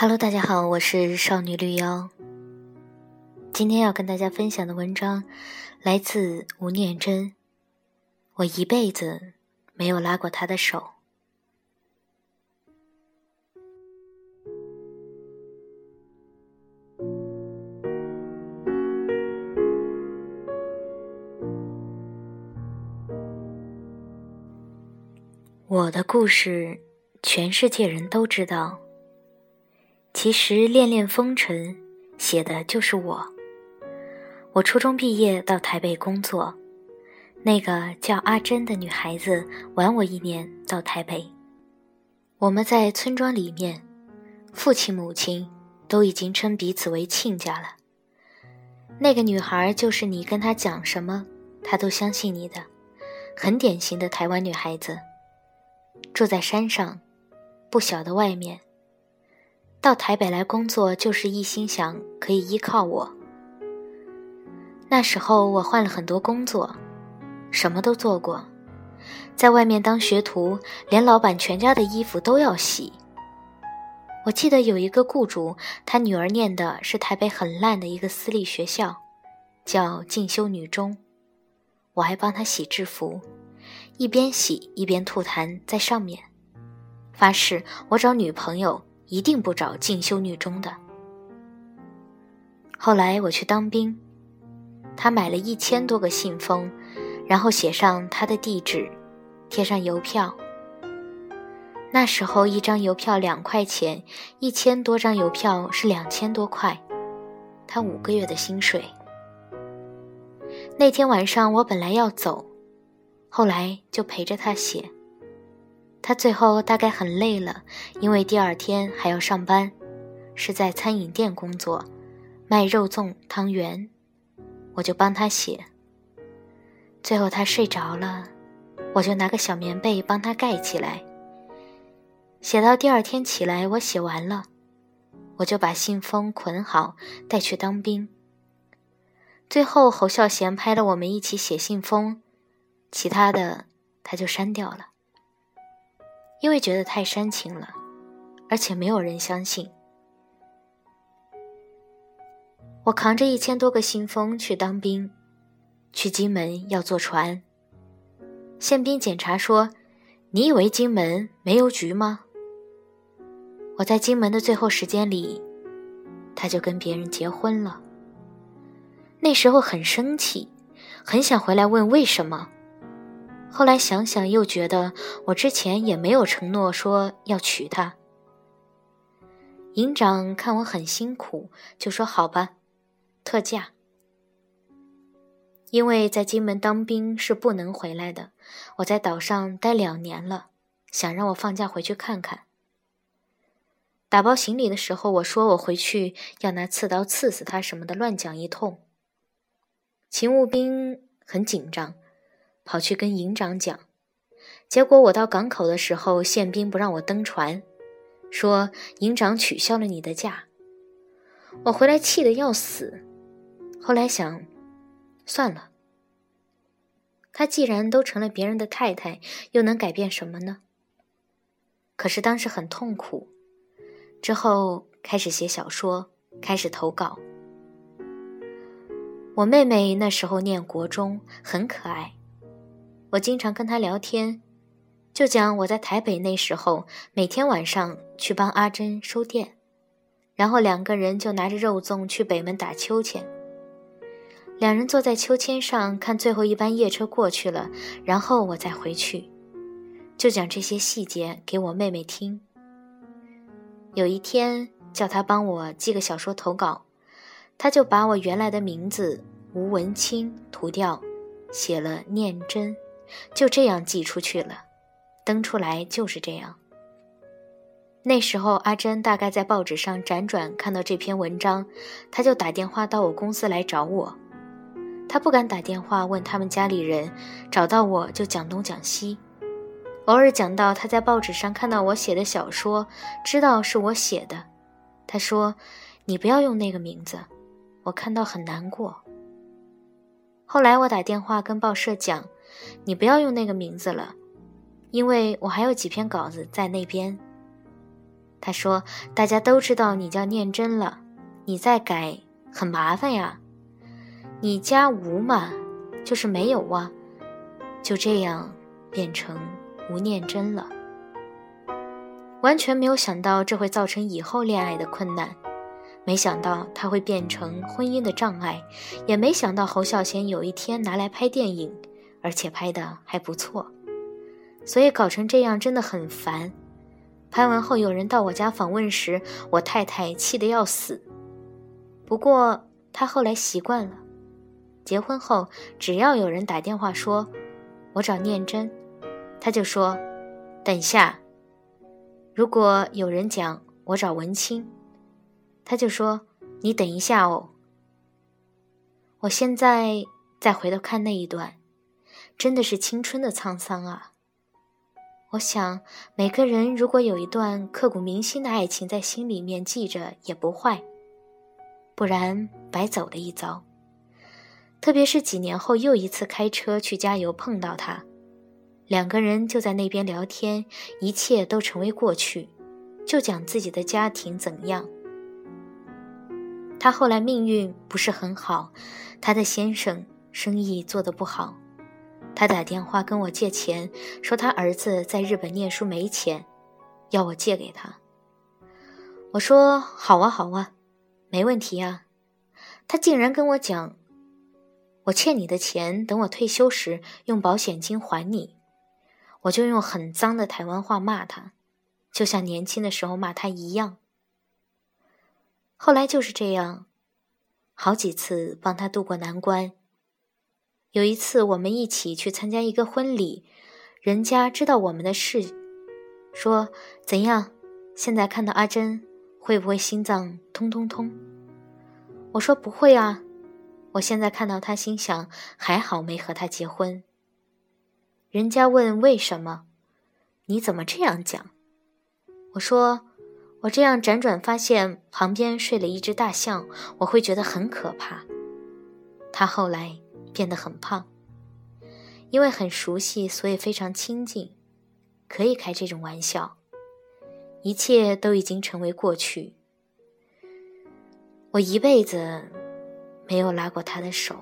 Hello，大家好，我是少女绿妖。今天要跟大家分享的文章来自吴念真。我一辈子没有拉过他的手。我的故事，全世界人都知道。其实《恋恋风尘》写的就是我。我初中毕业到台北工作，那个叫阿珍的女孩子晚我一年到台北。我们在村庄里面，父亲母亲都已经称彼此为亲家了。那个女孩就是你跟她讲什么，她都相信你的，很典型的台湾女孩子。住在山上，不晓得外面。到台北来工作，就是一心想可以依靠我。那时候我换了很多工作，什么都做过，在外面当学徒，连老板全家的衣服都要洗。我记得有一个雇主，他女儿念的是台北很烂的一个私立学校，叫进修女中，我还帮他洗制服，一边洗一边吐痰在上面，发誓我找女朋友。一定不找进修女中的。后来我去当兵，他买了一千多个信封，然后写上他的地址，贴上邮票。那时候一张邮票两块钱，一千多张邮票是两千多块，他五个月的薪水。那天晚上我本来要走，后来就陪着他写。他最后大概很累了，因为第二天还要上班，是在餐饮店工作，卖肉粽、汤圆，我就帮他写。最后他睡着了，我就拿个小棉被帮他盖起来。写到第二天起来，我写完了，我就把信封捆好带去当兵。最后侯孝贤拍了我们一起写信封，其他的他就删掉了。因为觉得太煽情了，而且没有人相信。我扛着一千多个信封去当兵，去金门要坐船。宪兵检查说：“你以为金门没有局吗？”我在金门的最后时间里，他就跟别人结婚了。那时候很生气，很想回来问为什么。后来想想，又觉得我之前也没有承诺说要娶她。营长看我很辛苦，就说：“好吧，特假。”因为在金门当兵是不能回来的，我在岛上待两年了，想让我放假回去看看。打包行李的时候，我说我回去要拿刺刀刺死他什么的，乱讲一通。勤务兵很紧张。跑去跟营长讲，结果我到港口的时候，宪兵不让我登船，说营长取消了你的假。我回来气得要死，后来想，算了。他既然都成了别人的太太，又能改变什么呢？可是当时很痛苦，之后开始写小说，开始投稿。我妹妹那时候念国中，很可爱。我经常跟他聊天，就讲我在台北那时候，每天晚上去帮阿珍收店，然后两个人就拿着肉粽去北门打秋千。两人坐在秋千上看最后一班夜车过去了，然后我再回去，就讲这些细节给我妹妹听。有一天叫她帮我寄个小说投稿，她就把我原来的名字吴文清涂掉，写了念真。就这样寄出去了，登出来就是这样。那时候阿珍大概在报纸上辗转看到这篇文章，他就打电话到我公司来找我。他不敢打电话问他们家里人，找到我就讲东讲西，偶尔讲到他在报纸上看到我写的小说，知道是我写的。他说：“你不要用那个名字，我看到很难过。”后来我打电话跟报社讲。你不要用那个名字了，因为我还有几篇稿子在那边。他说：“大家都知道你叫念真了，你再改很麻烦呀。你加吴嘛，就是没有啊，就这样变成吴念真了。”完全没有想到这会造成以后恋爱的困难，没想到他会变成婚姻的障碍，也没想到侯孝贤有一天拿来拍电影，而且拍的还不错，所以搞成这样真的很烦。拍完后有人到我家访问时，我太太气得要死。不过她后来习惯了，结婚后只要有人打电话说“我找念真”，她就说“等一下”。如果有人讲我找文清，他就说：“你等一下哦。”我现在再回头看那一段，真的是青春的沧桑啊！我想，每个人如果有一段刻骨铭心的爱情在心里面记着也不坏，不然白走了一遭。特别是几年后又一次开车去加油碰到他。两个人就在那边聊天，一切都成为过去，就讲自己的家庭怎样。他后来命运不是很好，他的先生生意做得不好，他打电话跟我借钱，说他儿子在日本念书没钱，要我借给他。我说好啊好啊，没问题啊。他竟然跟我讲，我欠你的钱，等我退休时用保险金还你。我就用很脏的台湾话骂他，就像年轻的时候骂他一样。后来就是这样，好几次帮他渡过难关。有一次我们一起去参加一个婚礼，人家知道我们的事，说怎样？现在看到阿珍会不会心脏通通通？我说不会啊，我现在看到他心想还好没和他结婚。人家问为什么？你怎么这样讲？我说，我这样辗转发现旁边睡了一只大象，我会觉得很可怕。他后来变得很胖，因为很熟悉，所以非常亲近，可以开这种玩笑。一切都已经成为过去。我一辈子没有拉过他的手。